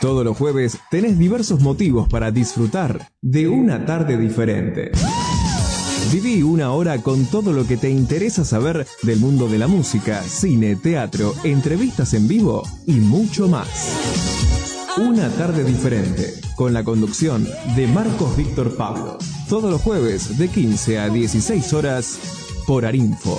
Todos los jueves tenés diversos motivos para disfrutar de una tarde diferente. Viví una hora con todo lo que te interesa saber del mundo de la música, cine, teatro, entrevistas en vivo y mucho más. Una tarde diferente, con la conducción de Marcos Víctor Pablo. Todos los jueves de 15 a 16 horas por Arinfo.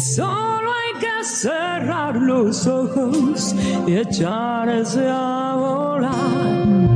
Solo hay que cerrar los ojos y echarse a volar.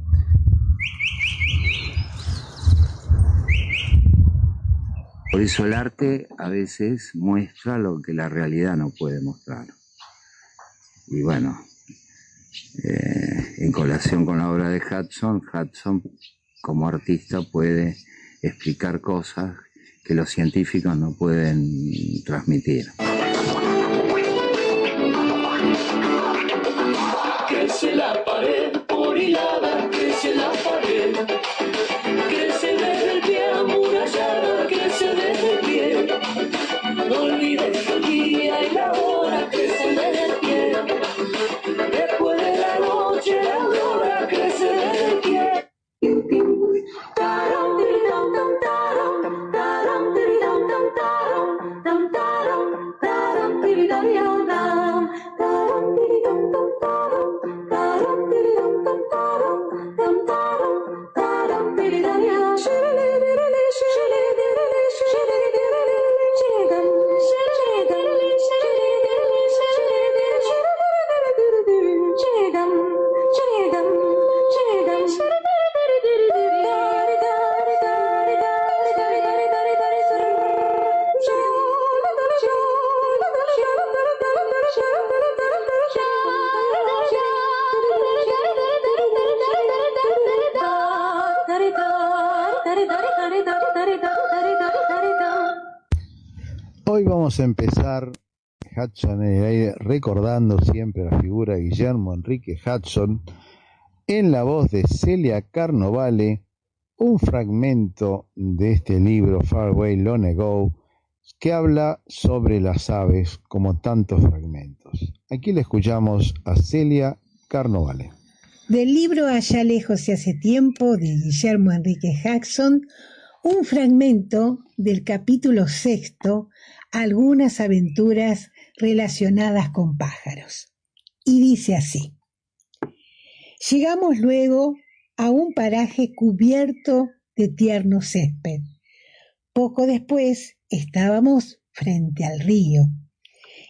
Por eso el arte a veces muestra lo que la realidad no puede mostrar. Y bueno, eh, en colación con la obra de Hudson, Hudson como artista puede explicar cosas que los científicos no pueden transmitir. Empezar Hudson en el aire recordando siempre la figura de Guillermo Enrique Hudson en la voz de Celia Carnovale, un fragmento de este libro Far Away Long Ago que habla sobre las aves como tantos fragmentos. Aquí le escuchamos a Celia Carnovale. Del libro Allá lejos y hace tiempo de Guillermo Enrique Jackson, un fragmento del capítulo sexto, algunas aventuras relacionadas con pájaros. Y dice así. Llegamos luego a un paraje cubierto de tierno césped. Poco después estábamos frente al río.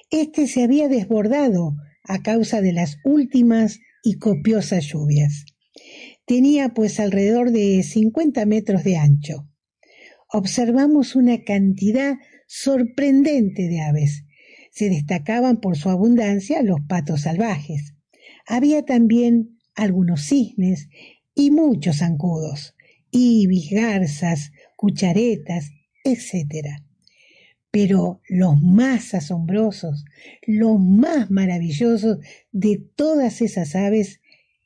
Este se había desbordado a causa de las últimas y copiosas lluvias. Tenía pues alrededor de 50 metros de ancho. Observamos una cantidad sorprendente de aves. Se destacaban por su abundancia los patos salvajes. Había también algunos cisnes y muchos zancudos, ibis, garzas, cucharetas, etc. Pero los más asombrosos, los más maravillosos de todas esas aves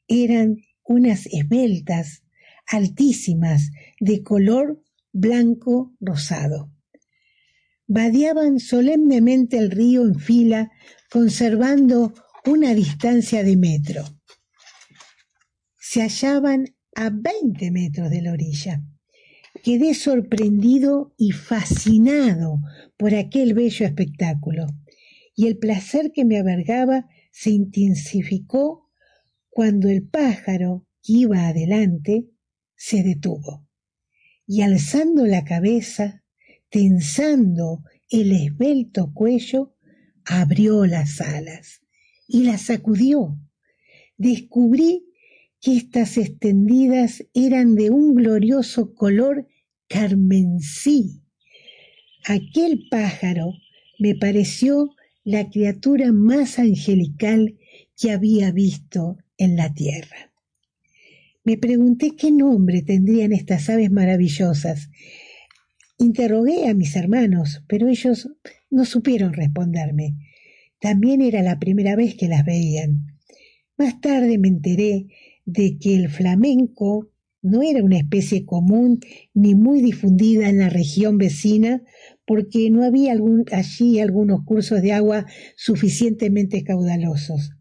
eran unas esbeltas, altísimas, de color blanco rosado. Vadeaban solemnemente el río en fila, conservando una distancia de metro. Se hallaban a 20 metros de la orilla. Quedé sorprendido y fascinado por aquel bello espectáculo, y el placer que me abargaba se intensificó cuando el pájaro que iba adelante se detuvo, y alzando la cabeza, tensando el esbelto cuello, abrió las alas y las sacudió. Descubrí que estas extendidas eran de un glorioso color carmesí. Aquel pájaro me pareció la criatura más angelical que había visto en la tierra. Me pregunté qué nombre tendrían estas aves maravillosas. Interrogué a mis hermanos, pero ellos no supieron responderme. También era la primera vez que las veían. Más tarde me enteré de que el flamenco no era una especie común ni muy difundida en la región vecina porque no había allí algunos cursos de agua suficientemente caudalosos.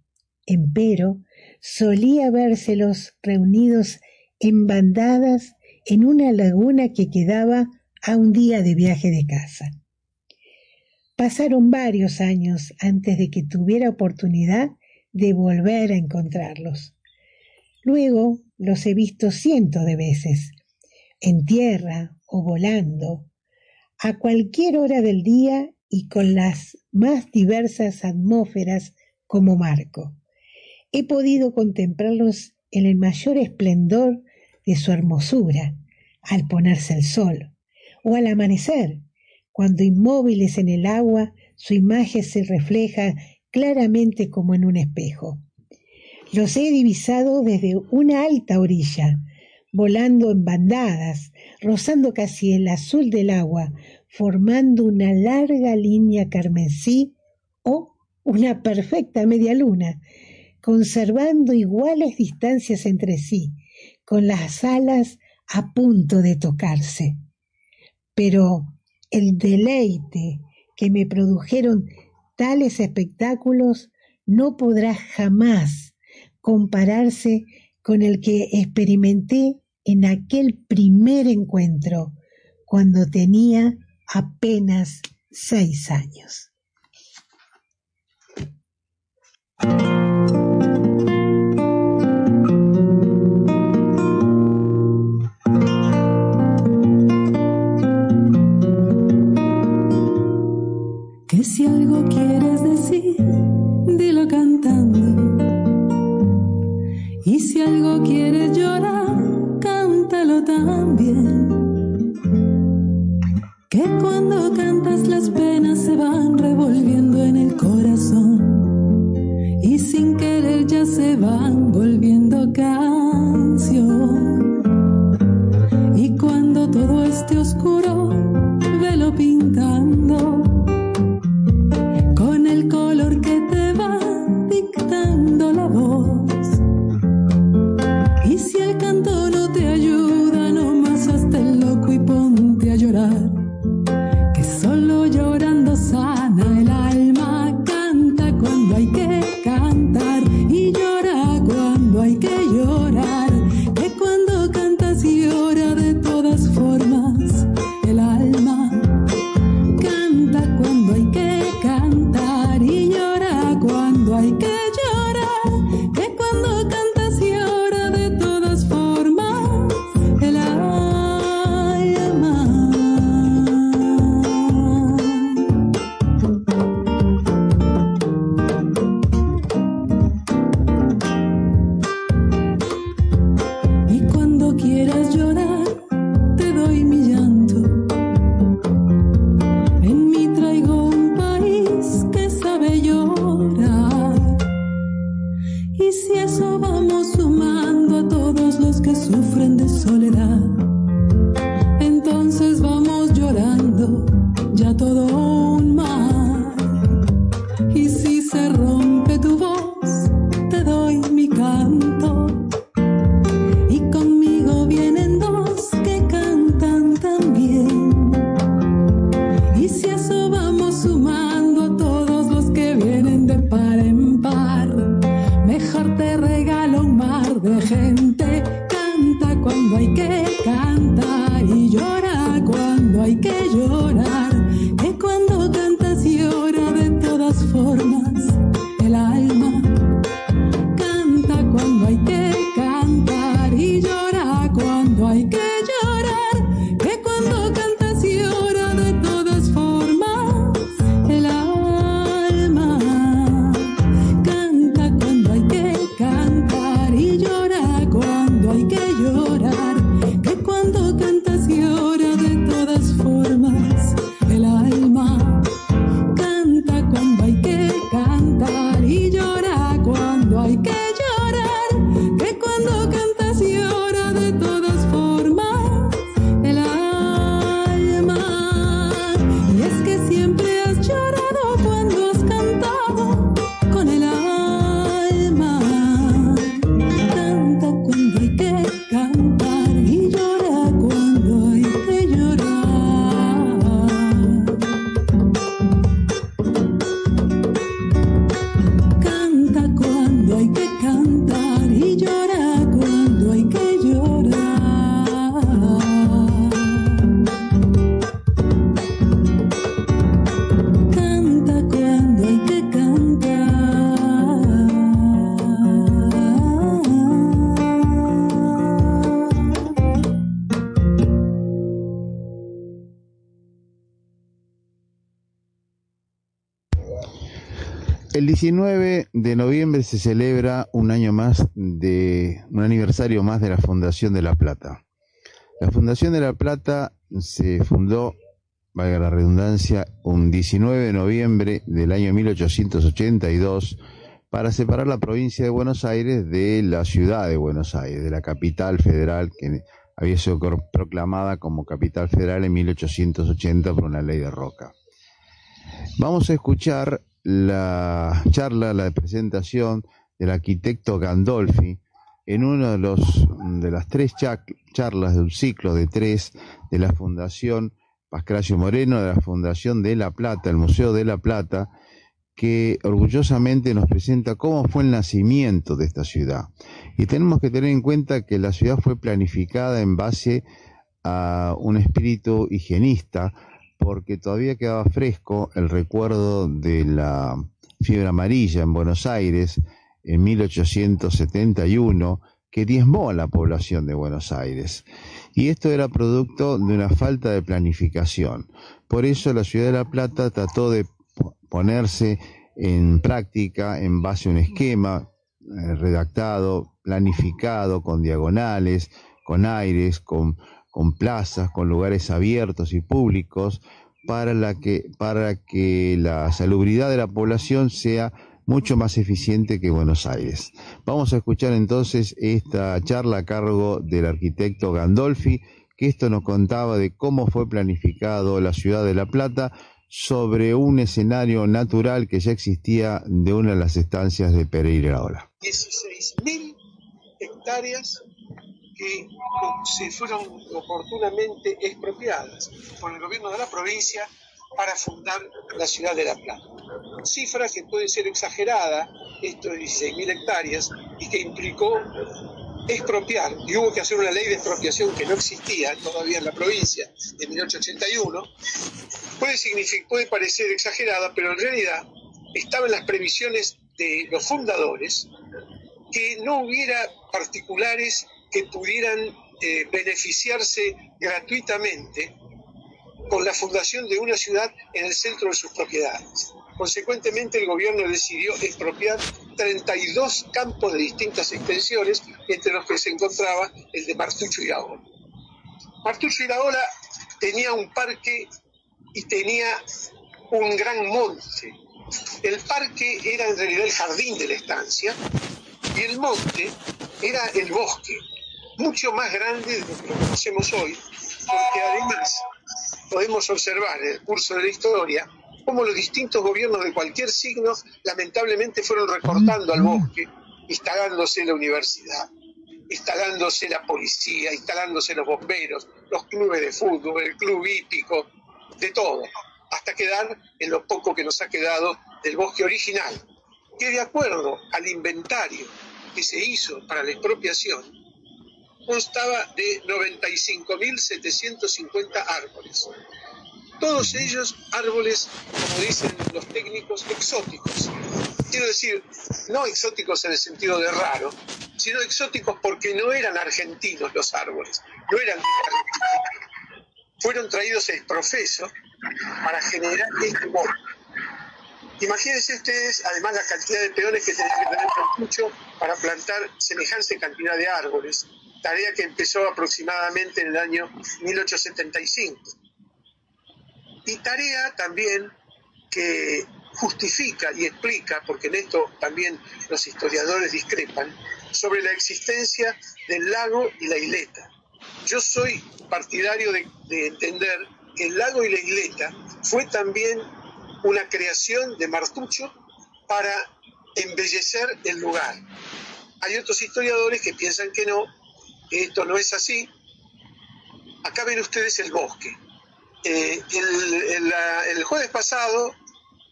Empero, solía vérselos reunidos en bandadas en una laguna que quedaba a un día de viaje de casa. Pasaron varios años antes de que tuviera oportunidad de volver a encontrarlos. Luego los he visto cientos de veces, en tierra o volando, a cualquier hora del día y con las más diversas atmósferas como marco. He podido contemplarlos en el mayor esplendor de su hermosura, al ponerse el sol, o al amanecer, cuando inmóviles en el agua su imagen se refleja claramente como en un espejo. Los he divisado desde una alta orilla, volando en bandadas, rozando casi el azul del agua, formando una larga línea carmesí o una perfecta media luna, conservando iguales distancias entre sí, con las alas a punto de tocarse. Pero el deleite que me produjeron tales espectáculos no podrá jamás compararse con el que experimenté en aquel primer encuentro, cuando tenía apenas seis años. Algo quieres llorar, cántalo también. Que cuando cantas las penas se van revolviendo en el corazón. Y sin querer ya se van 19 de noviembre se celebra un año más de un aniversario más de la Fundación de La Plata. La Fundación de La Plata se fundó, valga la redundancia, un 19 de noviembre del año 1882 para separar la provincia de Buenos Aires de la ciudad de Buenos Aires, de la capital federal que había sido proclamada como capital federal en 1880 por una ley de Roca. Vamos a escuchar la charla, la presentación del arquitecto Gandolfi en uno de los de las tres cha- charlas de un ciclo de tres de la Fundación Pascracio Moreno, de la Fundación de La Plata, el Museo de La Plata, que orgullosamente nos presenta cómo fue el nacimiento de esta ciudad. Y tenemos que tener en cuenta que la ciudad fue planificada en base a un espíritu higienista, porque todavía quedaba fresco el recuerdo de la fiebre amarilla en Buenos Aires en 1871, que diezmó a la población de Buenos Aires. Y esto era producto de una falta de planificación. Por eso la ciudad de La Plata trató de po- ponerse en práctica en base a un esquema eh, redactado, planificado, con diagonales, con aires, con, con plazas, con lugares abiertos y públicos, para, la que, para que la salubridad de la población sea mucho más eficiente que Buenos Aires. Vamos a escuchar entonces esta charla a cargo del arquitecto Gandolfi, que esto nos contaba de cómo fue planificado la ciudad de La Plata sobre un escenario natural que ya existía de una de las estancias de Pereira Ola. 16.000 hectáreas que se fueron oportunamente expropiadas por el gobierno de la provincia para fundar la ciudad de La Plata. Cifra que puede ser exagerada, esto de 16.000 hectáreas, y que implicó expropiar, y hubo que hacer una ley de expropiación que no existía todavía en la provincia de 1881, puede, puede parecer exagerada, pero en realidad estaba en las previsiones de los fundadores que no hubiera particulares que pudieran eh, beneficiarse gratuitamente con la fundación de una ciudad en el centro de sus propiedades. Consecuentemente, el gobierno decidió expropiar 32 campos de distintas extensiones, entre los que se encontraba el de Martucho y Iraola. Martucho y Iraola tenía un parque y tenía un gran monte. El parque era en realidad el jardín de la estancia y el monte era el bosque. Mucho más grande de lo que conocemos hoy, porque además podemos observar en el curso de la historia cómo los distintos gobiernos de cualquier signo lamentablemente fueron recortando al bosque, instalándose la universidad, instalándose la policía, instalándose los bomberos, los clubes de fútbol, el club hípico, de todo, hasta quedar en lo poco que nos ha quedado del bosque original, que de acuerdo al inventario que se hizo para la expropiación, constaba de 95.750 árboles. Todos ellos árboles, como dicen los técnicos, exóticos. Quiero decir, no exóticos en el sentido de raro, sino exóticos porque no eran argentinos los árboles, no eran de Argentina. Fueron traídos ex profeso para generar este bosque. Imagínense ustedes, además, la cantidad de peones que tenían que tener mucho para plantar semejante cantidad de árboles, tarea que empezó aproximadamente en el año 1875. Y tarea también que justifica y explica, porque en esto también los historiadores discrepan, sobre la existencia del lago y la isleta. Yo soy partidario de, de entender que el lago y la isleta fue también una creación de Martucho para embellecer el lugar. Hay otros historiadores que piensan que no, esto no es así. Acá ven ustedes el bosque. Eh, el jueves pasado,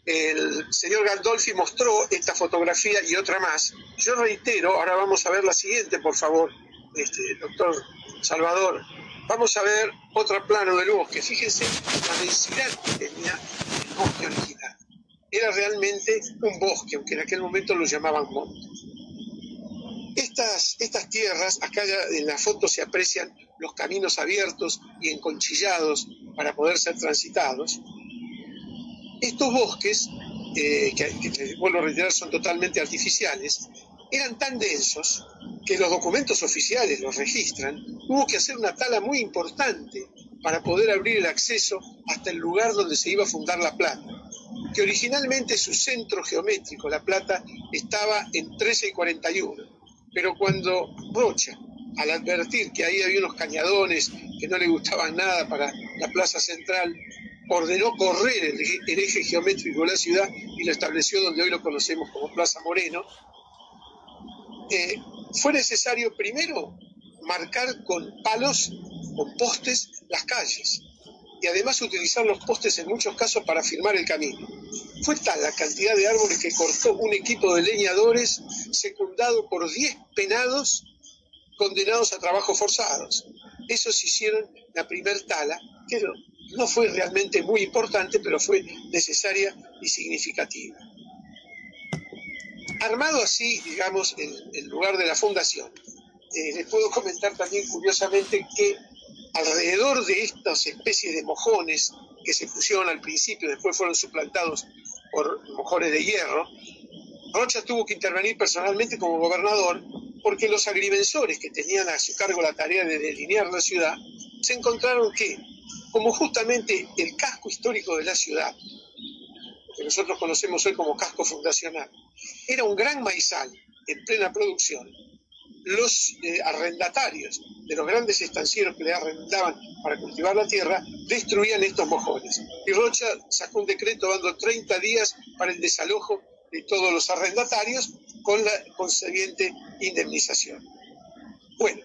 el señor Gandolfi mostró esta fotografía y otra más. Yo reitero, ahora vamos a ver la siguiente, por favor, este, doctor Salvador. Vamos a ver otro plano del bosque. Fíjense la densidad que tenía el bosque original. Era realmente un bosque, aunque en aquel momento lo llamaban monte. Estas, tierras, acá en la foto se aprecian los caminos abiertos y enconchillados para poder ser transitados. Estos bosques, eh, que, que vuelvo a reiterar son totalmente artificiales, eran tan densos que los documentos oficiales los registran, hubo que hacer una tala muy importante para poder abrir el acceso hasta el lugar donde se iba a fundar La Plata, que originalmente su centro geométrico, La Plata, estaba en 13 y 41, pero cuando Rocha, al advertir que ahí había unos cañadones que no le gustaban nada para la plaza central, ordenó correr el, eje- geométrico de la ciudad y lo estableció donde hoy lo conocemos como Plaza Moreno, eh, fue necesario primero marcar con palos, con postes, las calles y además utilizar los postes en muchos casos para firmar el camino. Fue tal la cantidad de árboles que cortó un equipo de leñadores secundado por 10 penados condenados a trabajos forzados. Esos hicieron la primer tala, que no, fue realmente muy importante, pero fue necesaria y significativa. Armado así, digamos, el, el lugar de la fundación, eh, les puedo comentar también curiosamente que alrededor de estas especies de mojones que se pusieron al principio, después fueron suplantados por mojones de hierro, Rocha tuvo que intervenir personalmente como gobernador porque los agrimensores que tenían a su cargo la tarea de delinear la ciudad se encontraron que, como justamente el casco histórico de la ciudad, que nosotros conocemos hoy como casco fundacional, era un gran maizal en plena producción, los eh, arrendatarios de los grandes estancieros que le arrendaban para cultivar la tierra destruían estos mojones. Y Rocha sacó un decreto dando 30 días para el desalojo de todos los arrendatarios con la consiguiente indemnización. Bueno,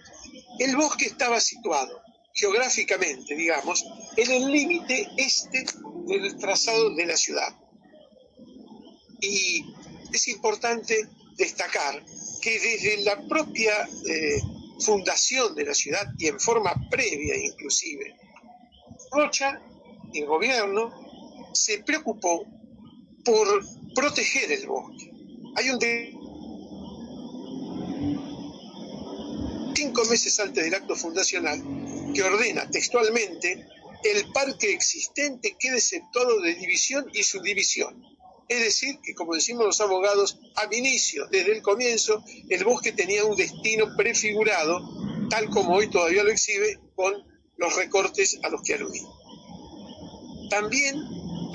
el bosque estaba situado geográficamente, digamos, en el límite este del trazado de la ciudad. Y es importante destacar que desde la propia eh, fundación de la ciudad y en forma previa inclusive, Rocha, el gobierno, se preocupó por proteger el bosque. Hay un de- cinco meses antes del acto fundacional que ordena textualmente el parque existente quede exceptuado de división y subdivisión. Es decir, que como decimos los abogados, al inicio, desde el comienzo, el bosque tenía un destino prefigurado, tal como hoy todavía lo exhibe, con los recortes a los que aludí. También,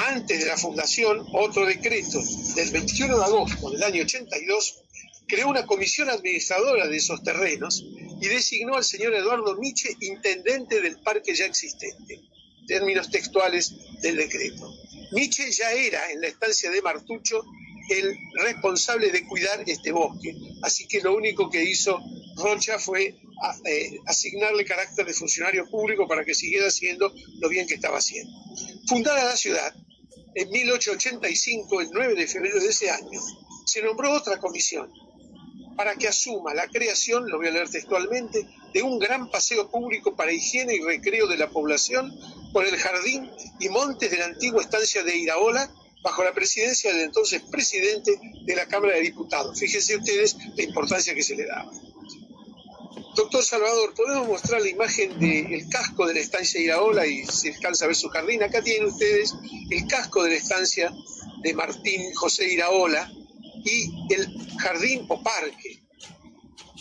antes de la fundación, otro decreto del 21 de agosto del año 82 creó una comisión administradora de esos terrenos y designó al señor Eduardo Miche intendente del parque ya existente, términos textuales del decreto. Miche ya era en la estancia de Martucho el responsable de cuidar este bosque, así que lo único que hizo Rocha fue a- eh, asignarle carácter de funcionario público para que siguiera haciendo lo bien que estaba haciendo. Fundada la ciudad, en 1885, el 9 de febrero de ese año, se nombró otra comisión para que asuma la creación, lo voy a leer textualmente, de un gran paseo público para higiene y recreo de la población por el jardín y montes de la antigua estancia de Iraola, bajo la presidencia del entonces presidente de la Cámara de Diputados. Fíjense ustedes la importancia que se le daba. Doctor Salvador, ¿podemos mostrar la imagen del casco de la estancia de Iraola y se alcanza a ver su jardín? Acá tienen ustedes el casco de la estancia de Martín José Iraola y el jardín o parque.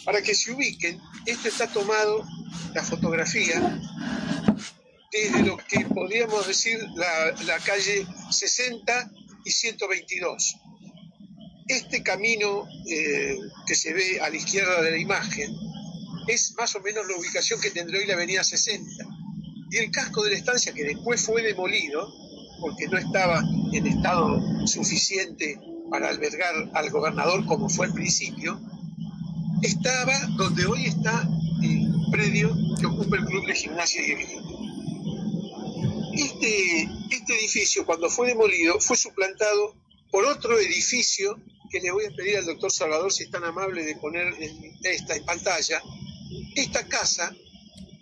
Para que se ubiquen, esto está tomado, la fotografía, desde lo que podríamos decir la, calle 60 y 122. Este camino eh, que se ve a la izquierda de la imagen es más o menos la ubicación que tendrá hoy la avenida 60. Y el casco de la estancia, que después fue demolido, porque no estaba en estado suficiente para albergar al gobernador como fue al principio, estaba donde hoy está el predio que ocupa el Club de Gimnasia y. Este, este edificio, cuando fue demolido, fue suplantado por otro edificio que le voy a pedir al doctor Salvador si es tan amable de poner en esta en pantalla. Esta casa,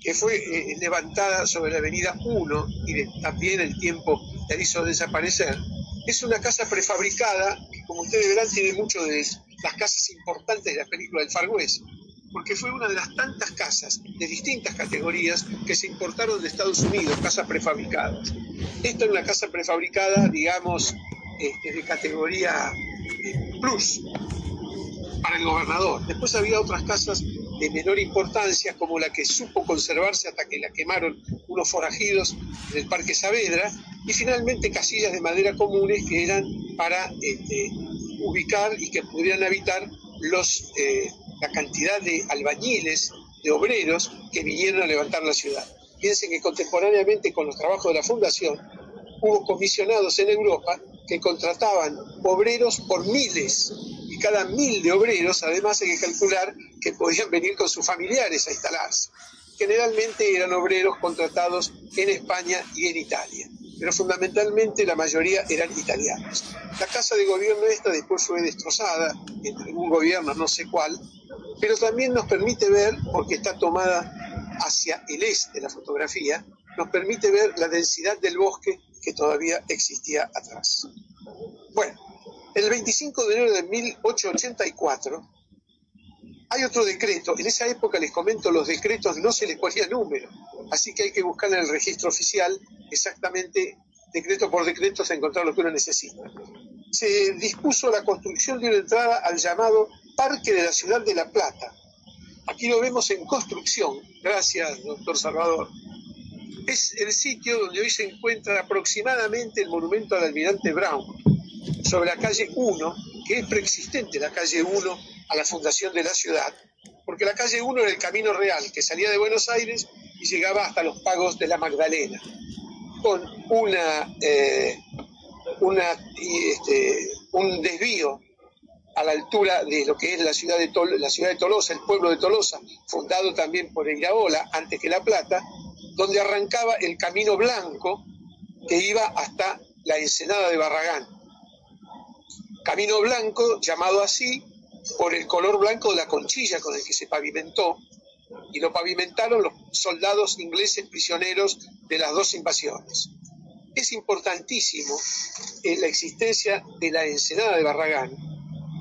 que fue eh, levantada sobre la avenida 1 y de- también el tiempo la hizo desaparecer, es una casa prefabricada que, como ustedes verán, tiene mucho de las casas importantes de la película del Far West, porque fue una de las tantas casas de distintas categorías que se importaron de Estados Unidos, casas prefabricadas. Esta es una casa prefabricada, digamos, este, de categoría eh, plus para el gobernador. Después había otras casas de menor importancia, como la que supo conservarse hasta que la quemaron unos forajidos del Parque Saavedra, y finalmente casillas de madera comunes que eran para este, ubicar y que pudieran habitar los, eh, la cantidad de albañiles, de obreros que vinieron a levantar la ciudad. Piensen que contemporáneamente con los trabajos de la fundación hubo comisionados en Europa que contrataban obreros por miles y cada mil de obreros además hay que calcular que podían venir con sus familiares a instalarse. Generalmente eran obreros contratados en España y en Italia, pero fundamentalmente la mayoría eran italianos. La casa de gobierno esta después fue destrozada en algún gobierno, no sé cuál, pero también nos permite ver, porque está tomada hacia el este la fotografía, nos permite ver la densidad del bosque que todavía existía atrás. Bueno, el 25 de enero de 1884 hay otro decreto. En esa época les comento, los decretos no se les ponía número, así que hay que buscar en el registro oficial exactamente decreto por decreto hasta encontrar lo que uno necesita. Se dispuso la construcción de una entrada al llamado Parque de la Ciudad de La Plata. Aquí lo vemos en construcción. Gracias, doctor Salvador. Es el sitio donde hoy se encuentra aproximadamente el monumento al almirante Brown, sobre la calle 1, que es preexistente la calle 1 a la fundación de la ciudad, porque la calle 1 era el camino real que salía de Buenos Aires y llegaba hasta los pagos de la Magdalena, con una, eh, una, este, un desvío a la altura de lo que es la ciudad, de Tol- la ciudad de Tolosa, el pueblo de Tolosa, fundado también por Iraola antes que La Plata, donde arrancaba el Camino Blanco que iba hasta la Ensenada de Barragán. Camino Blanco, llamado así por el color blanco de la conchilla con el que se pavimentó, y lo pavimentaron los soldados ingleses prisioneros de las dos invasiones. Es importantísimo eh, la existencia de la Ensenada de Barragán,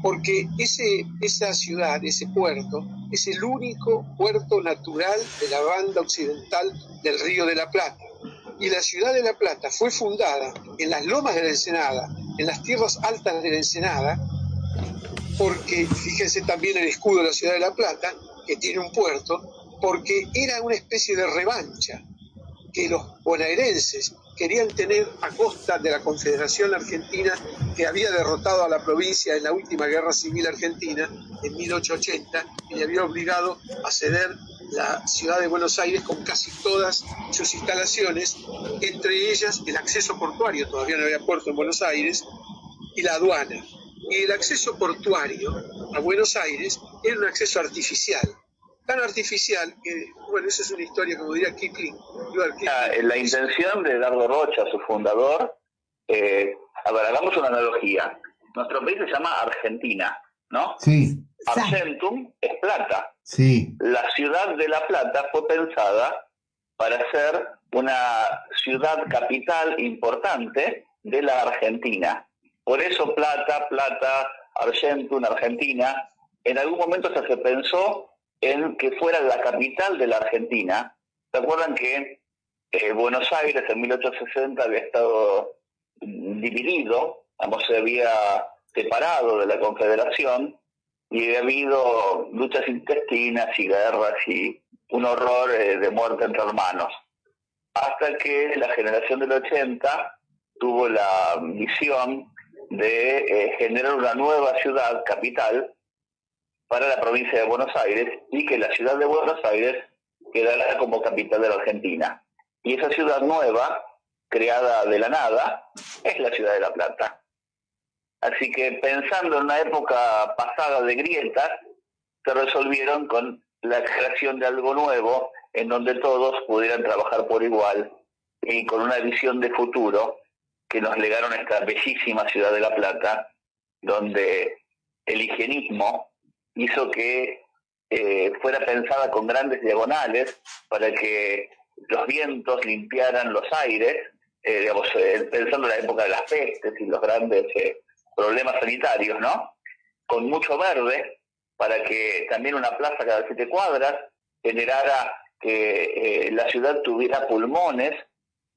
porque ese, esa ciudad, ese puerto, es el único puerto natural de la banda occidental del Río de la Plata. Y la ciudad de La Plata fue fundada en las lomas de la Ensenada, en las tierras altas de la Ensenada, porque fíjense también el escudo de la ciudad de La Plata, que tiene un puerto, porque era una especie de revancha que los bonaerenses querían tener a costa de la Confederación Argentina que había derrotado a la provincia en la última guerra civil argentina en 1880 y le había obligado a ceder la ciudad de Buenos Aires con casi todas sus instalaciones, entre ellas el acceso portuario, todavía no había puerto en Buenos Aires, y la aduana. Y el acceso portuario a Buenos Aires era un acceso artificial, tan artificial que, bueno, esa es una historia, como diría Kipling. Kipling. La, la intención de Dardo Rocha, su fundador, eh, a ver, hagamos una analogía. Nuestro país se llama Argentina, ¿no? Sí, Argentum es plata. sí, La ciudad de La Plata fue pensada para ser una ciudad capital importante de la Argentina. Por eso Plata, Plata, Argentum, Argentina, en algún momento se pensó en que fuera la capital de la Argentina. ¿Se acuerdan que eh, Buenos Aires en 1860 había estado dividido, se había separado de la Confederación y había habido luchas intestinas y guerras y un horror eh, de muerte entre hermanos. Hasta que la generación del 80 tuvo la misión de eh, generar una nueva ciudad capital para la provincia de Buenos Aires y que la ciudad de Buenos Aires quedara como capital de la Argentina. Y esa ciudad nueva, creada de la nada, es la ciudad de La Plata. Así que pensando en una época pasada de grietas, se resolvieron con la creación de algo nuevo en donde todos pudieran trabajar por igual y con una visión de futuro que nos legaron esta bellísima ciudad de La Plata, donde el higienismo hizo que eh, fuera pensada con grandes diagonales para que los vientos limpiaran los aires, eh, digamos, eh, pensando en la época de las pestes y los grandes problemas sanitarios, ¿no? Con mucho verde, para que también una plaza cada siete cuadras generara que la ciudad tuviera pulmones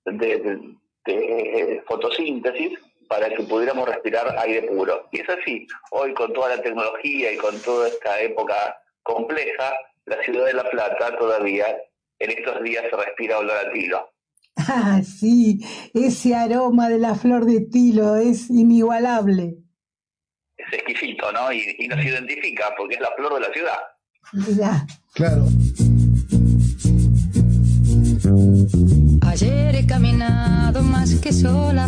de- de fotosíntesis para que pudiéramos respirar aire puro. Y es así, hoy con toda la tecnología y con toda esta época compleja, la ciudad de La Plata todavía en estos días se respira olor a tilo. Ah, sí, ese aroma de la flor de tilo es inigualable. Es exquisito, ¿no? Y, y nos identifica porque es la flor de la ciudad. Claro. Sola.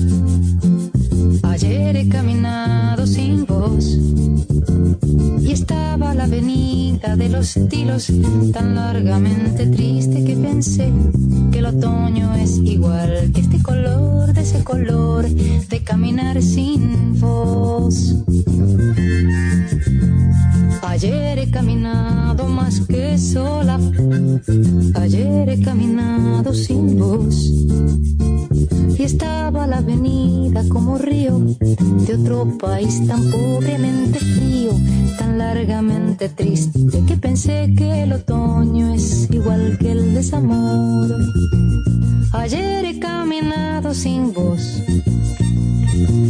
Ayer he caminado sin voz. Y estaba la avenida de los tilos tan largamente triste que pensé que el otoño es igual que este color de ese color de caminar sin voz. Ayer he caminado más que sola. Ayer he caminado sin voz. Y estaba la avenida como río de otro país tan pobremente frío, tan largamente triste, que pensé que el otoño es igual que el desamor. Ayer he caminado sin voz.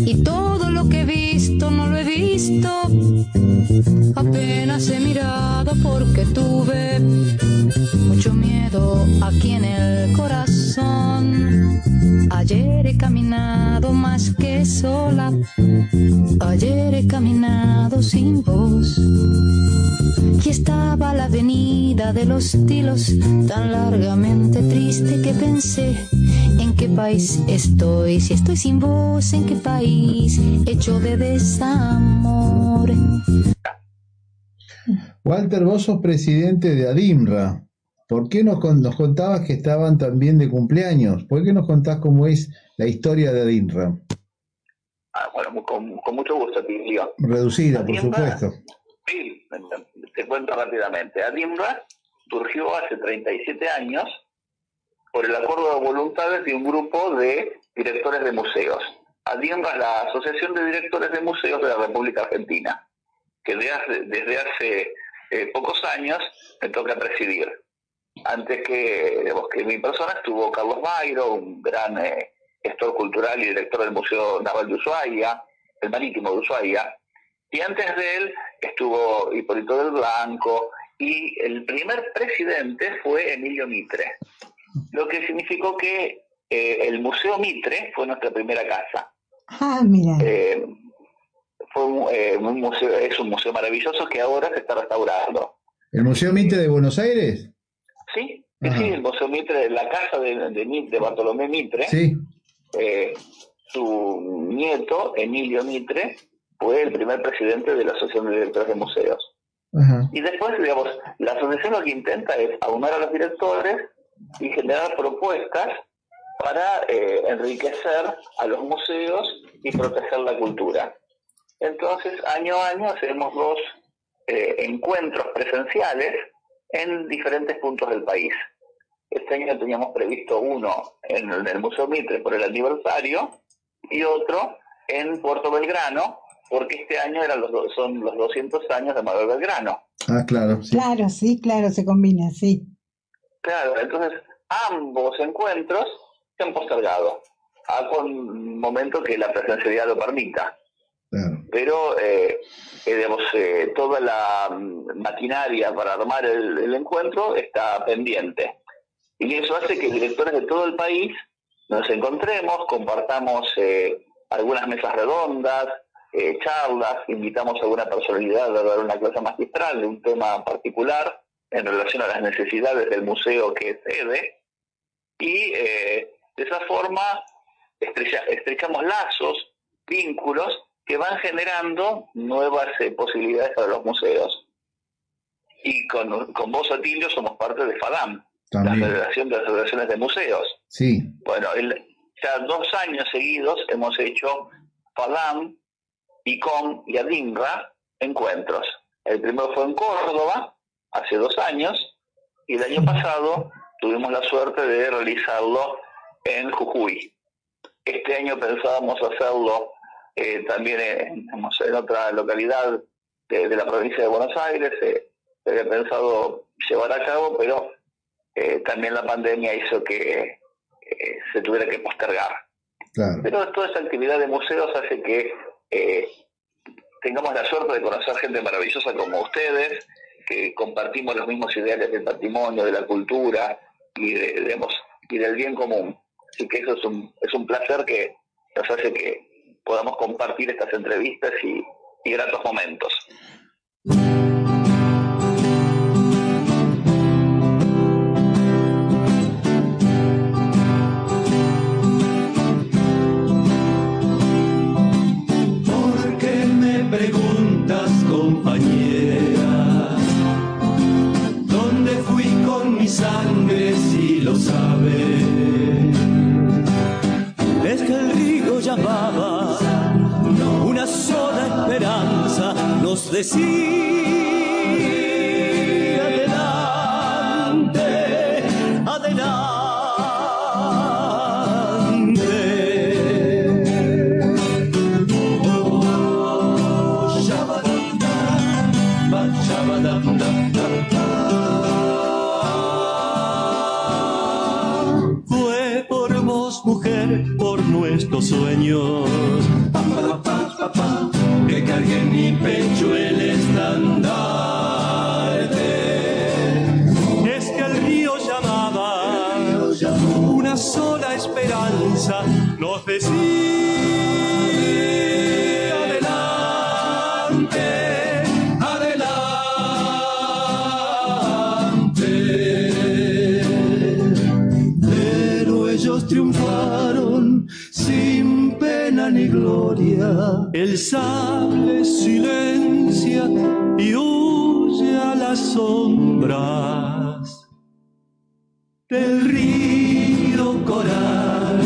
Y todo lo que he visto no lo he visto. Apenas he mirado porque tuve mucho miedo aquí en el corazón. Ayer he caminado más que sola. Ayer he caminado sin voz. Y estaba la avenida de los tilos tan largamente triste que pensé en qué país estoy. Si estoy sin voz, en qué país hecho de desamor. Walter, vos sos presidente de ADIMRA. ¿Por qué nos, con- nos contabas que estaban también de cumpleaños? ¿Por qué nos contás cómo es la historia de ADIMRA? Ah, bueno, con, con mucho gusto, Tilio. Reducida, por supuesto. Sí, te cuento rápidamente. Adimra surgió hace 37 años por el acuerdo de voluntades de un grupo de directores de museos. Adimra es la Asociación de Directores de Museos de la República Argentina, que desde hace eh, pocos años me toca presidir. Antes que, digamos, que mi persona estuvo Carlos Mayro, un gran eh, gestor cultural y director del Museo Naval de Ushuaia, el Marítimo de Ushuaia, y antes de él estuvo Hipólito del Blanco, y el primer presidente fue Emilio Mitre. Lo que significó que eh, el Museo Mitre fue nuestra primera casa. Ah, mira. Eh, fue un, eh, un museo, es un museo maravilloso que ahora se está restaurando. ¿El Museo Mitre de Buenos Aires? Sí, Ajá. sí, el Museo Mitre, la casa de, de, de Bartolomé Mitre, Sí. eh, su nieto, Emilio Mitre, fue el primer presidente de la Asociación de Directores de Museos. Ajá. Y después, digamos, la asociación lo que intenta es aunar a los directores y generar propuestas para eh, enriquecer a los museos y proteger la cultura. Entonces, año a año hacemos dos eh, encuentros presenciales en diferentes puntos del país. Este año teníamos previsto uno en el, el Museo Mitre por el aniversario y otro en Puerto Belgrano, porque este año eran los, son los 200 años de Manuel Belgrano. Ah, claro. sí. Claro, sí, claro, se combina, sí. Claro, entonces ambos encuentros se han postergado a con momento que la presencialidad lo permita. Claro. Pero, eh, eh, digamos, eh, toda la mm, maquinaria para armar el, el encuentro está pendiente. Y eso hace que directores de todo el país nos encontremos, compartamos eh, algunas mesas redondas, eh, charlas, invitamos a alguna personalidad a dar una clase magistral de un tema particular en relación a las necesidades del museo que es sede. Y eh, de esa forma estrecha- estrechamos lazos, vínculos que van generando nuevas eh, posibilidades para los museos. Y con, con vos, Atilio, somos parte de FADAM, la También. Federación de Asociaciones de Museos. Sí. Bueno, el- ya dos años seguidos hemos hecho FADAM, ICOM y ADINRA encuentros. El primero fue en Córdoba, hace dos años, y el año pasado tuvimos la suerte de realizarlo en Jujuy. Este año pensábamos hacerlo eh, también en, otra localidad de, de la provincia de Buenos Aires. eh, se había pensado llevar a cabo, pero eh, también la pandemia hizo que eh, se tuviera que postergar. Claro. Pero toda esa actividad de museos hace que eh, tengamos la suerte de conocer gente maravillosa como ustedes, que compartimos los mismos ideales del patrimonio, de la cultura y, de, del bien común. Así que eso es un, es un placer que nos hace que podamos compartir estas entrevistas y, y gratos momentos. Decía adelante, adelante. Fue por vos, mujer, por nuestros sueños. Mi pecho el estandarte. Es que el río llamaba, una sola esperanza nos decía El sable silencia y huye a las sombras del río coral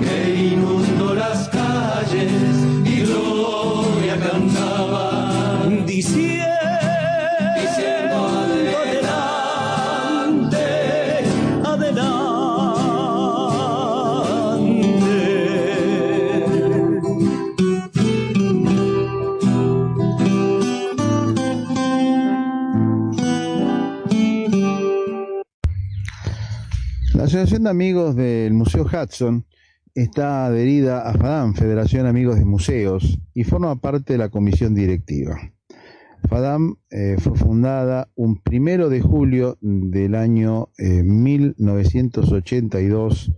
que inundó las calles y gloria cantaba. Diciendo, Asociación de Amigos del Museo Hudson está adherida a FADAM, Federación Amigos de Museos, y forma parte de la comisión directiva. FADAM eh, fue fundada un primero de julio del año eh, 1982,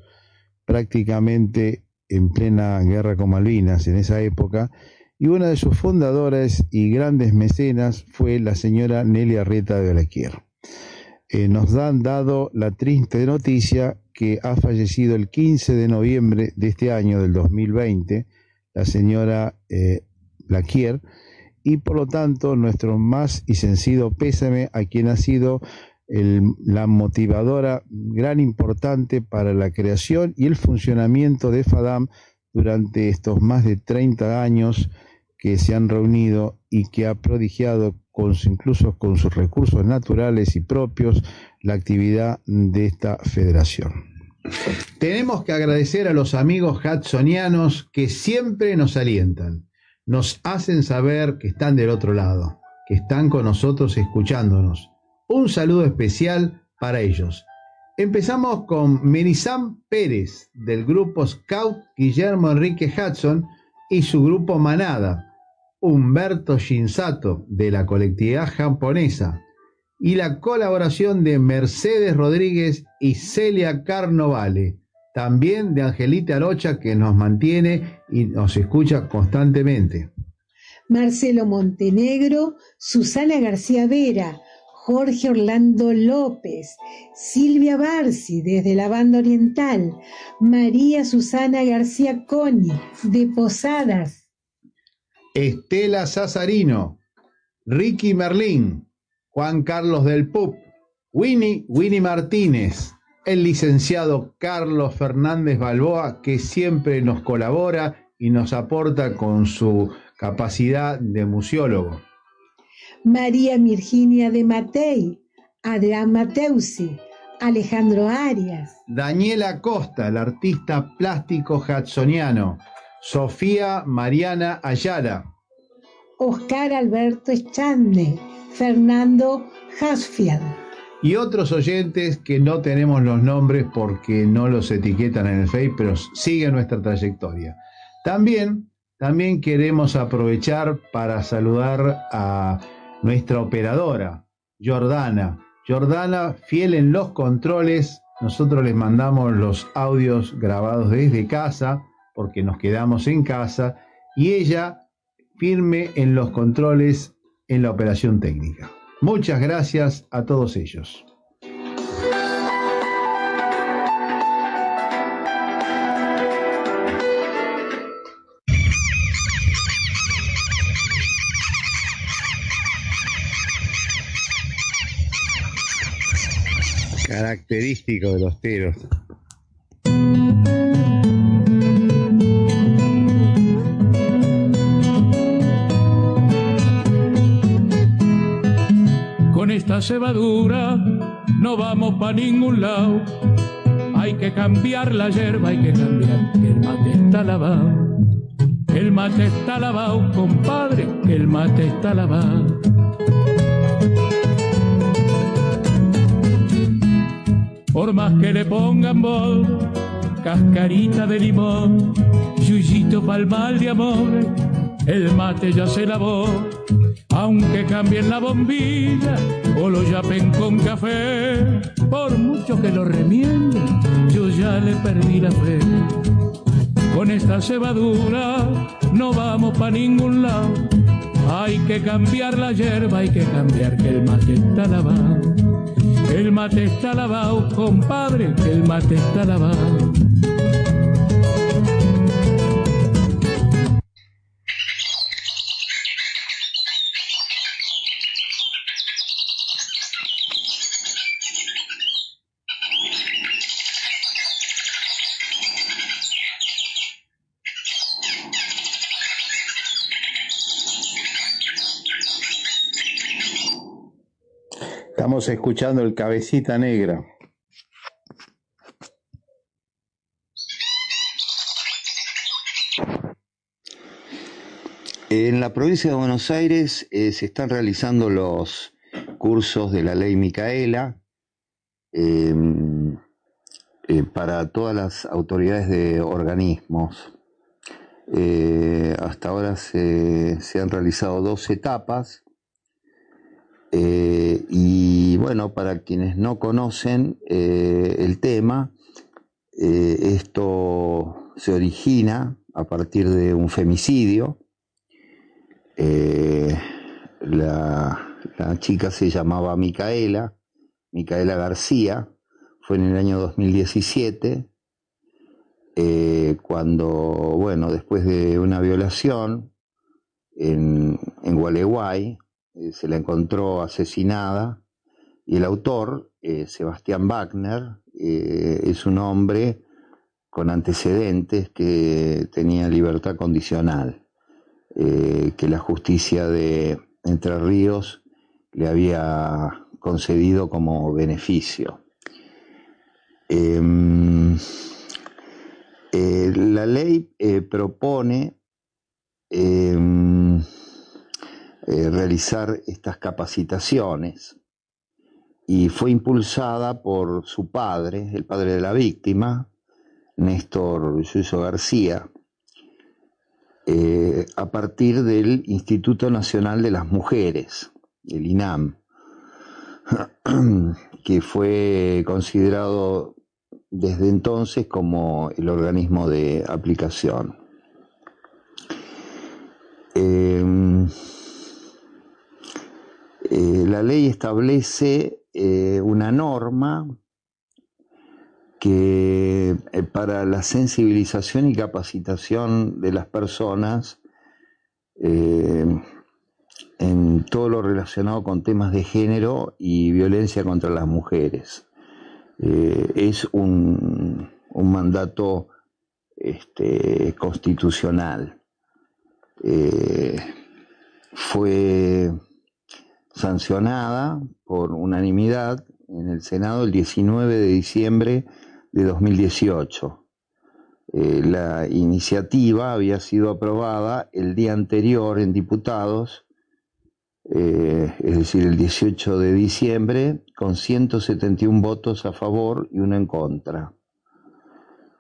prácticamente en plena guerra con Malvinas en esa época, y una de sus fundadoras y grandes mecenas fue la señora Nelia Reta de Balaquier. Eh, nos han dado la triste noticia que ha fallecido el 15 de noviembre de este año, del 2020, la señora eh, Blaquier, y por lo tanto nuestro más y sencido pésame a quien ha sido el- la motivadora gran importante para la creación y el funcionamiento de FADAM durante estos más de 30 años que se han reunido y que ha prodigiado con incluso con sus recursos naturales y propios la actividad de esta federación. Tenemos que agradecer a los amigos hudsonianos que siempre nos alientan, nos hacen saber que están del otro lado, que están con nosotros escuchándonos. Un saludo especial para ellos. Empezamos con Merizam Pérez del grupo Scout Guillermo Enrique Hudson y su grupo Manada, Humberto Shinsato de la colectividad japonesa y la colaboración de Mercedes Rodríguez y Celia Carnovale, también de Angelita Arocha que nos mantiene y nos escucha constantemente. Marcelo Montenegro, Susana García Vera, Jorge Orlando López, Silvia Barci desde la banda oriental, María Susana García Coni de Posadas, Estela Sazarino, Ricky Merlín, Juan Carlos del Pup, Winnie Winnie Martínez, el licenciado Carlos Fernández Balboa, que siempre nos colabora y nos aporta con su capacidad de museólogo. María Virginia de Matei, Adrián Mateusi, Alejandro Arias, Daniela Costa, el artista plástico hudsoniano, Sofía Mariana Ayala, Oscar Alberto Echande, Fernando Hasfield, y otros oyentes que no tenemos los nombres porque no los etiquetan en el Face, pero siguen nuestra trayectoria. También, también queremos aprovechar para saludar a nuestra operadora, Jordana. Jordana, fiel en los controles, nosotros les mandamos los audios grabados desde casa, porque nos quedamos en casa, y ella firme en los controles en la operación técnica. Muchas gracias a todos ellos. Característico de los teros. Cebadura no vamos para ningún lado. Hay que cambiar la hierba, hay que cambiar. El mate está lavado. El mate está lavado, compadre. que El mate está lavado. Por más que le pongan voz, cascarita de limón, yuyito pa'l mal de amor, el mate ya se lavó. Aunque cambien la bombilla o lo yapen con café, por mucho que lo remienden, yo ya le perdí la fe. Con esta cebadura no vamos pa' ningún lado. Hay que cambiar la hierba, hay que cambiar que el mate está lavado. El mate está lavado, compadre, que el mate está lavado. Estamos escuchando el cabecita negra. En la provincia de Buenos Aires eh, se están realizando los cursos de la ley Micaela eh, eh, para todas las autoridades de organismos. Eh, hasta ahora se han realizado dos etapas Eh, y bueno, para quienes no conocen eh, el tema, eh, esto se origina a partir de un femicidio. La, chica se llamaba Micaela, Micaela García, fue en el año 2017, eh, cuando, bueno, después de una violación en, en Gualeguay, eh, se la encontró asesinada y el autor, eh, Sebastián Wagner, eh, es un hombre con antecedentes que tenía libertad condicional, que la justicia de Entre Ríos le había concedido como beneficio. Em, la ley propone em, eh, realizar estas capacitaciones y fue impulsada por su padre, el padre de la víctima, Néstor Yuyo García, eh, a partir del Instituto Nacional de las Mujeres, el INAM, que fue considerado desde entonces como el organismo de aplicación. Em, eh, la ley establece eh, una norma que eh, para la sensibilización y capacitación de las personas eh, en todo lo relacionado con temas de género y violencia contra las mujeres. Es un, mandato este, constitucional. Fue sancionada por unanimidad en el Senado el 19 de diciembre de 2018. Eh, la iniciativa había sido aprobada el día anterior en diputados, eh, es decir, el 18 de diciembre, con 171 votos a favor y uno en contra.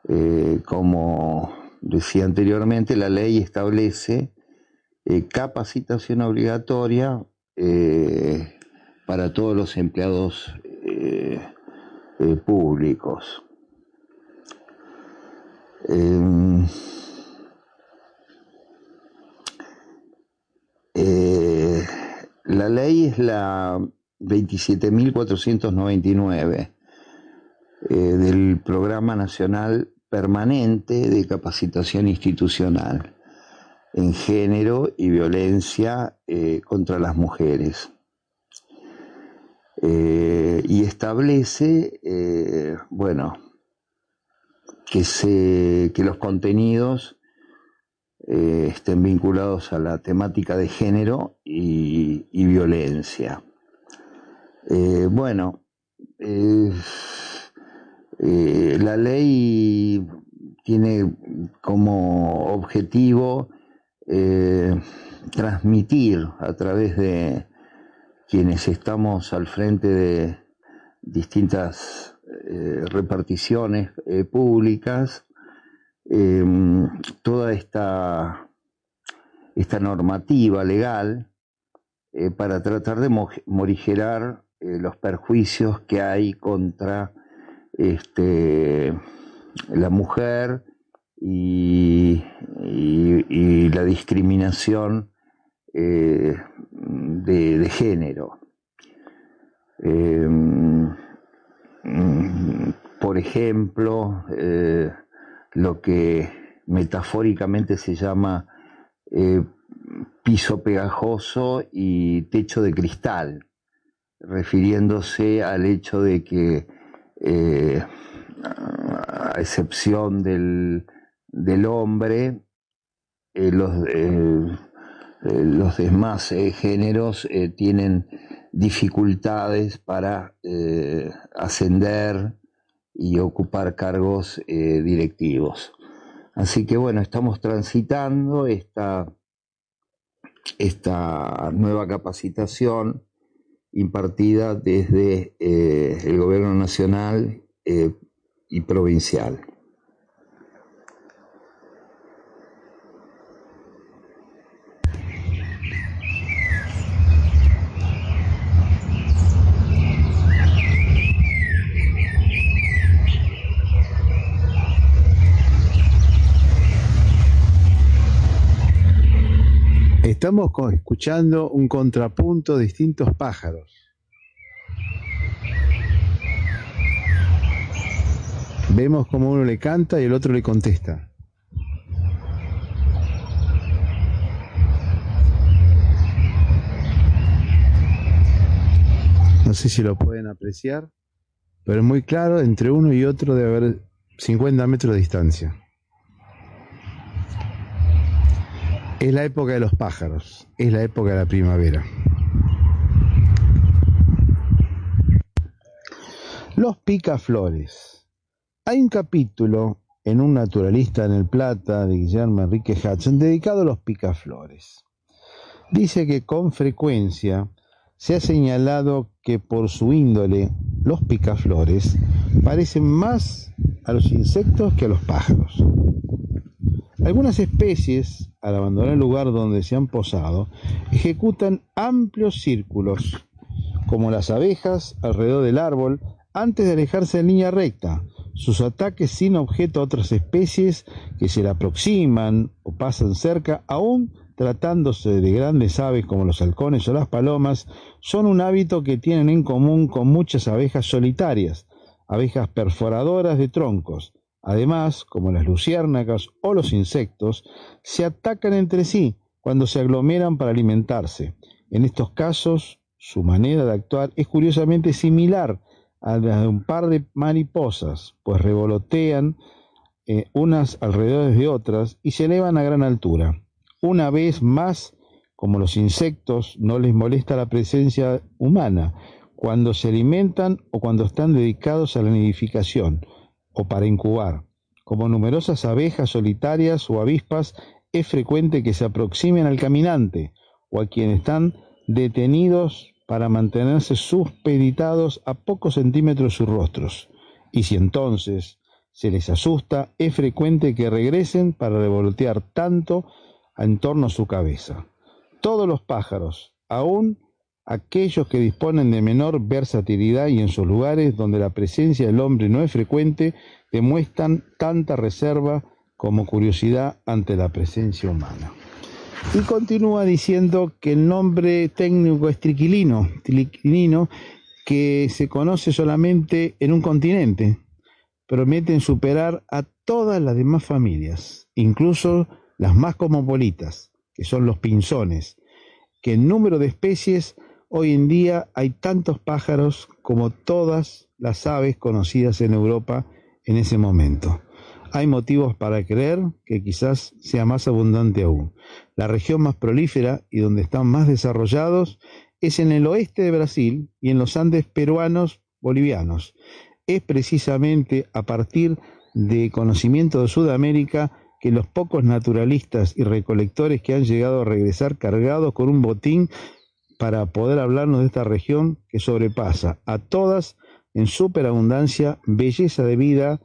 Eh, como decía anteriormente, la ley establece capacitación obligatoria eh, para todos los empleados eh, eh, públicos. Em, la ley es la 27.499 eh, del Programa Nacional Permanente de Capacitación Institucional en Género y Violencia eh, contra las Mujeres. Eh, y establece, eh, bueno, que, se, que los contenidos estén vinculados a la temática de género y, violencia. Bueno, la ley tiene como objetivo eh, transmitir a través de quienes estamos al frente de distintas eh, reparticiones eh, públicas, eh, toda esta, esta normativa legal para tratar de mo- morigerar los perjuicios que hay contra este, la mujer y, la discriminación eh, de, género. Mm, por ejemplo, eh, lo que metafóricamente se llama eh, piso pegajoso y techo de cristal, refiriéndose al hecho de que, eh, a excepción del, del hombre, eh, los, eh, eh, los demás géneros tienen dificultades para ascender y ocupar cargos directivos. Así que bueno, estamos transitando esta, esta nueva capacitación impartida desde el gobierno nacional y provincial. Estamos escuchando un contrapunto de distintos pájaros. Vemos como uno le canta y el otro le contesta. No sé si lo pueden apreciar, pero es muy claro, entre uno y otro debe haber 50 metros de distancia. Es la época de los pájaros, es la época de la primavera. Los picaflores. Hay un capítulo en un naturalista en el Plata de Guillermo Enrique Hudson dedicado a los picaflores. Dice que con frecuencia se ha señalado que por su índole los picaflores parecen más a los insectos que a los pájaros. Algunas especies, al abandonar el lugar donde se han posado, ejecutan amplios círculos, como las abejas alrededor del árbol, antes de alejarse en línea recta. Sus ataques sin objeto a otras especies que se le aproximan o pasan cerca, aún tratándose de grandes aves como los halcones o las palomas, son un hábito que tienen en común con muchas abejas solitarias, abejas perforadoras de troncos. Además, como las luciérnagas o los insectos, se atacan entre sí cuando se aglomeran para alimentarse. En estos casos, su manera de actuar es curiosamente similar a la de un par de mariposas, pues revolotean eh, unas alrededor de otras y se elevan a gran altura. Una vez más, como los insectos, no les molesta la presencia humana cuando se alimentan o cuando están dedicados a la nidificación o para incubar. Como numerosas abejas solitarias o avispas, es frecuente que se aproximen al caminante o a quienes están detenidos para mantenerse supeditados a pocos centímetros de sus rostros. Y si entonces se les asusta, es frecuente que regresen para revolotear tanto en torno a su cabeza. Todos los pájaros, aun aquellos que disponen de menor versatilidad y en sus lugares donde la presencia del hombre no es frecuente, demuestran tanta reserva como curiosidad ante la presencia humana. Y continúa diciendo que el nombre técnico es triquilino, triquilino, que se conoce solamente en un continente, prometen superar a todas las demás familias, incluso las más cosmopolitas, que son los pinzones, que en número de especies hoy en día hay tantos pájaros como todas las aves conocidas en Europa en ese momento. Hay motivos para creer que quizás sea más abundante aún. La región más prolífera y donde están más desarrollados es en el oeste de Brasil y en los Andes peruanos bolivianos. Es precisamente a partir de conocimiento de Sudamérica que los pocos naturalistas y recolectores que han llegado a regresar cargados con un botín para poder hablarnos de esta región que sobrepasa a todas en superabundancia, belleza de vida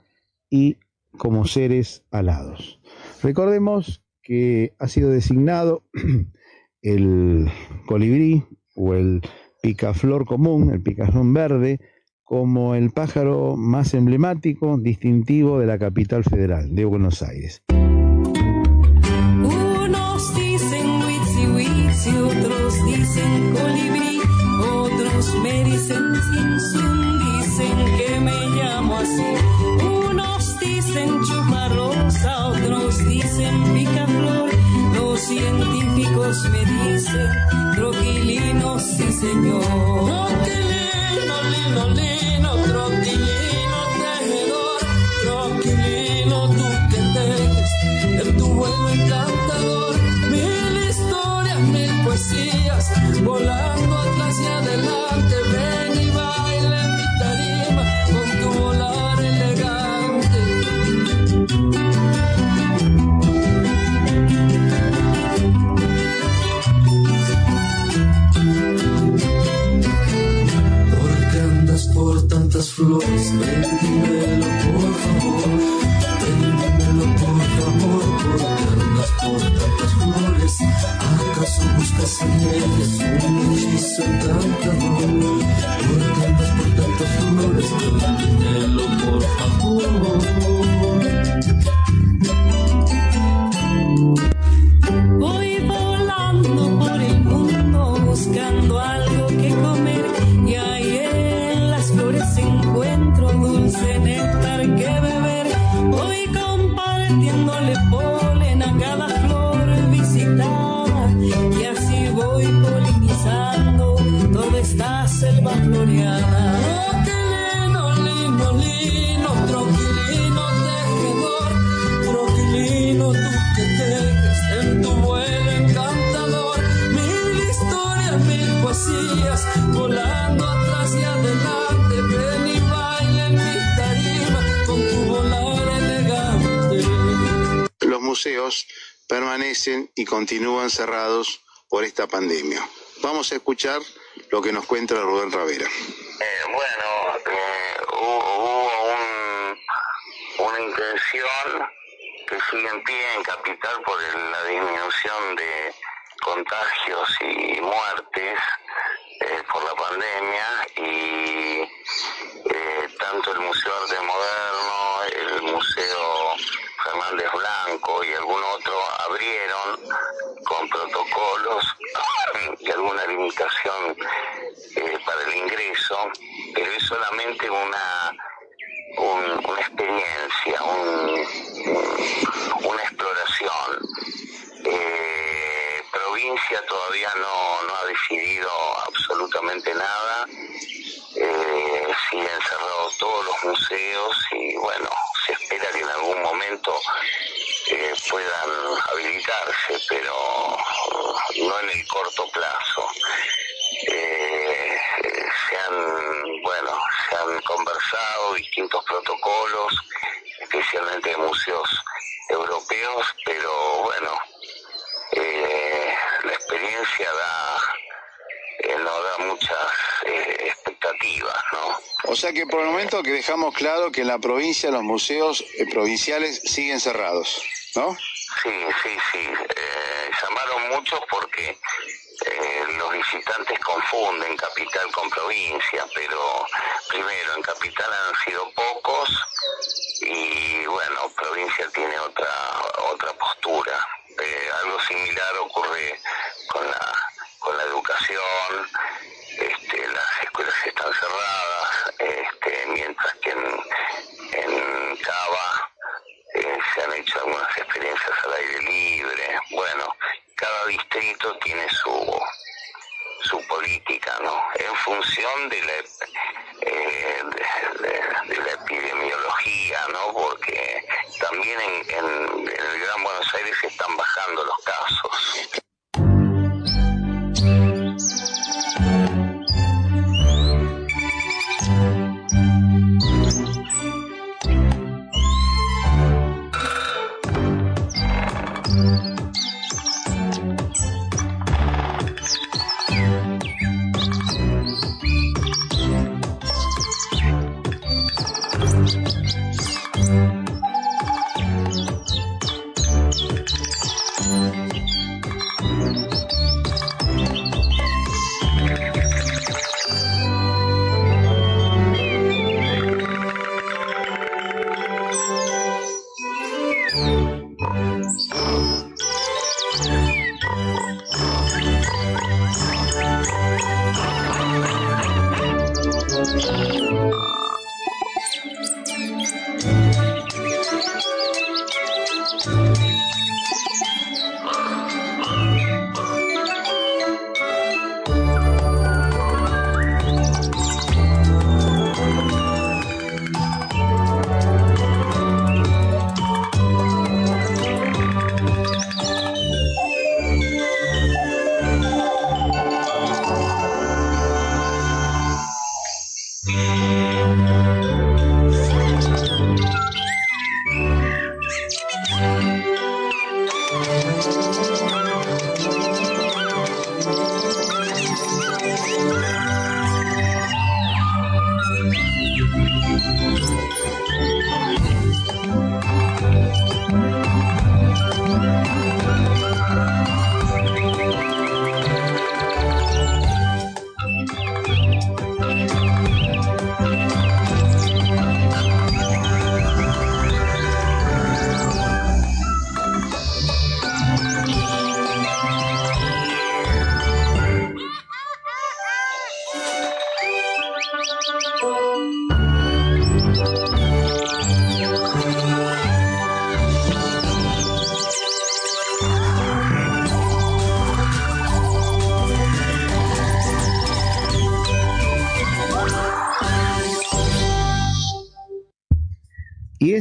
y como seres alados. Recordemos que ha sido designado el colibrí o el picaflor común, el picaflor verde, como el pájaro más emblemático, distintivo de la capital federal, de Buenos Aires. Witsi, otros dicen colibrí, otros me dicen sin sun, dicen que me llamo así. Unos dicen chusma rosa, otros dicen picaflor. Los científicos me dicen troquilino, sí señor. Por tantas flores, ven, dímelo por favor. Ven, dímelo por favor, porque andas por tantas flores. ¿Acaso buscas en ellas un hechizo encantador? Porque andas por tantas flores, ven, dímelo por favor. pasando toda esta selva floriana. Troquilino, lino, lino, troquilino tejedor, troquilino tú que tejes en tu vuelo encantador. Mil historias, mil poesías, volando atrás y adelante, ven y baila en mi tarima con tu volar elegante. Los museos permanecen y continúan cerrados por esta pandemia. Vamos a escuchar lo que nos cuenta Rubén Ravera. Eh, bueno, eh, hubo, un- una intención que sigue en pie en Capital por el- la disminución de contagios y muertes eh, por la pandemia y eh, tanto el Museo Arte Moderno, el Museo Fernández Blanco y algún otro abrieron con protocolos alguna limitación eh, para el ingreso, pero es solamente una un- una experiencia, un- un- una exploración. Eh, provincia todavía no, no ha decidido absolutamente nada. Eh, siguen cerrados todos los museos y bueno, se espera que en algún momento eh, puedan habilitarse, pero eh, no en el corto plazo. Eh, se han, bueno, se han conversado distintos protocolos, especialmente de museos europeos, pero bueno, eh, la experiencia da, eh, no da muchas eh, expectativas, ¿no? O sea que por el momento que dejamos claro que en la provincia los museos eh, provinciales siguen cerrados, ¿no? Sí, sí, sí. Eh, llamaron muchos porque eh, los visitantes confunden capital con provincia, pero primero en capital han sido pocos y bueno, provincia tiene otra otra postura. Eh, algo similar ocurre con la con la educación. Este, las escuelas están cerradas, este, mientras que en, en Cava eh, se han hecho algunas experiencias al aire libre. Bueno, cada distrito tiene su su política, ¿no? En función de la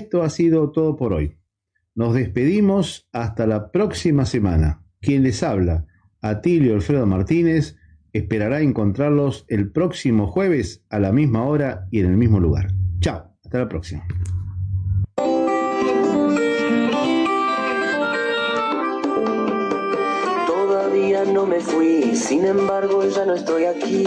esto ha sido todo por hoy. Nos despedimos hasta la próxima semana. Quien les habla, Atilio Alfredo Martínez, esperará encontrarlos el próximo jueves a la misma hora y en el mismo lugar. Chao, hasta la próxima. Todavía no me fui, sin embargo ya no estoy aquí.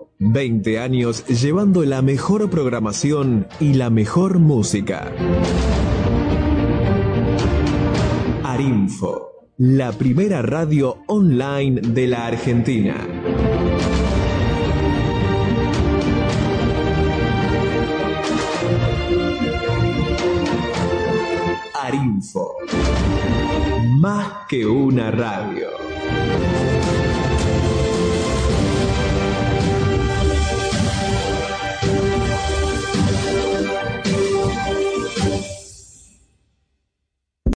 20 años llevando la mejor programación y la mejor música. Arinfo, la primera radio online de la Argentina. Arinfo, más que una radio.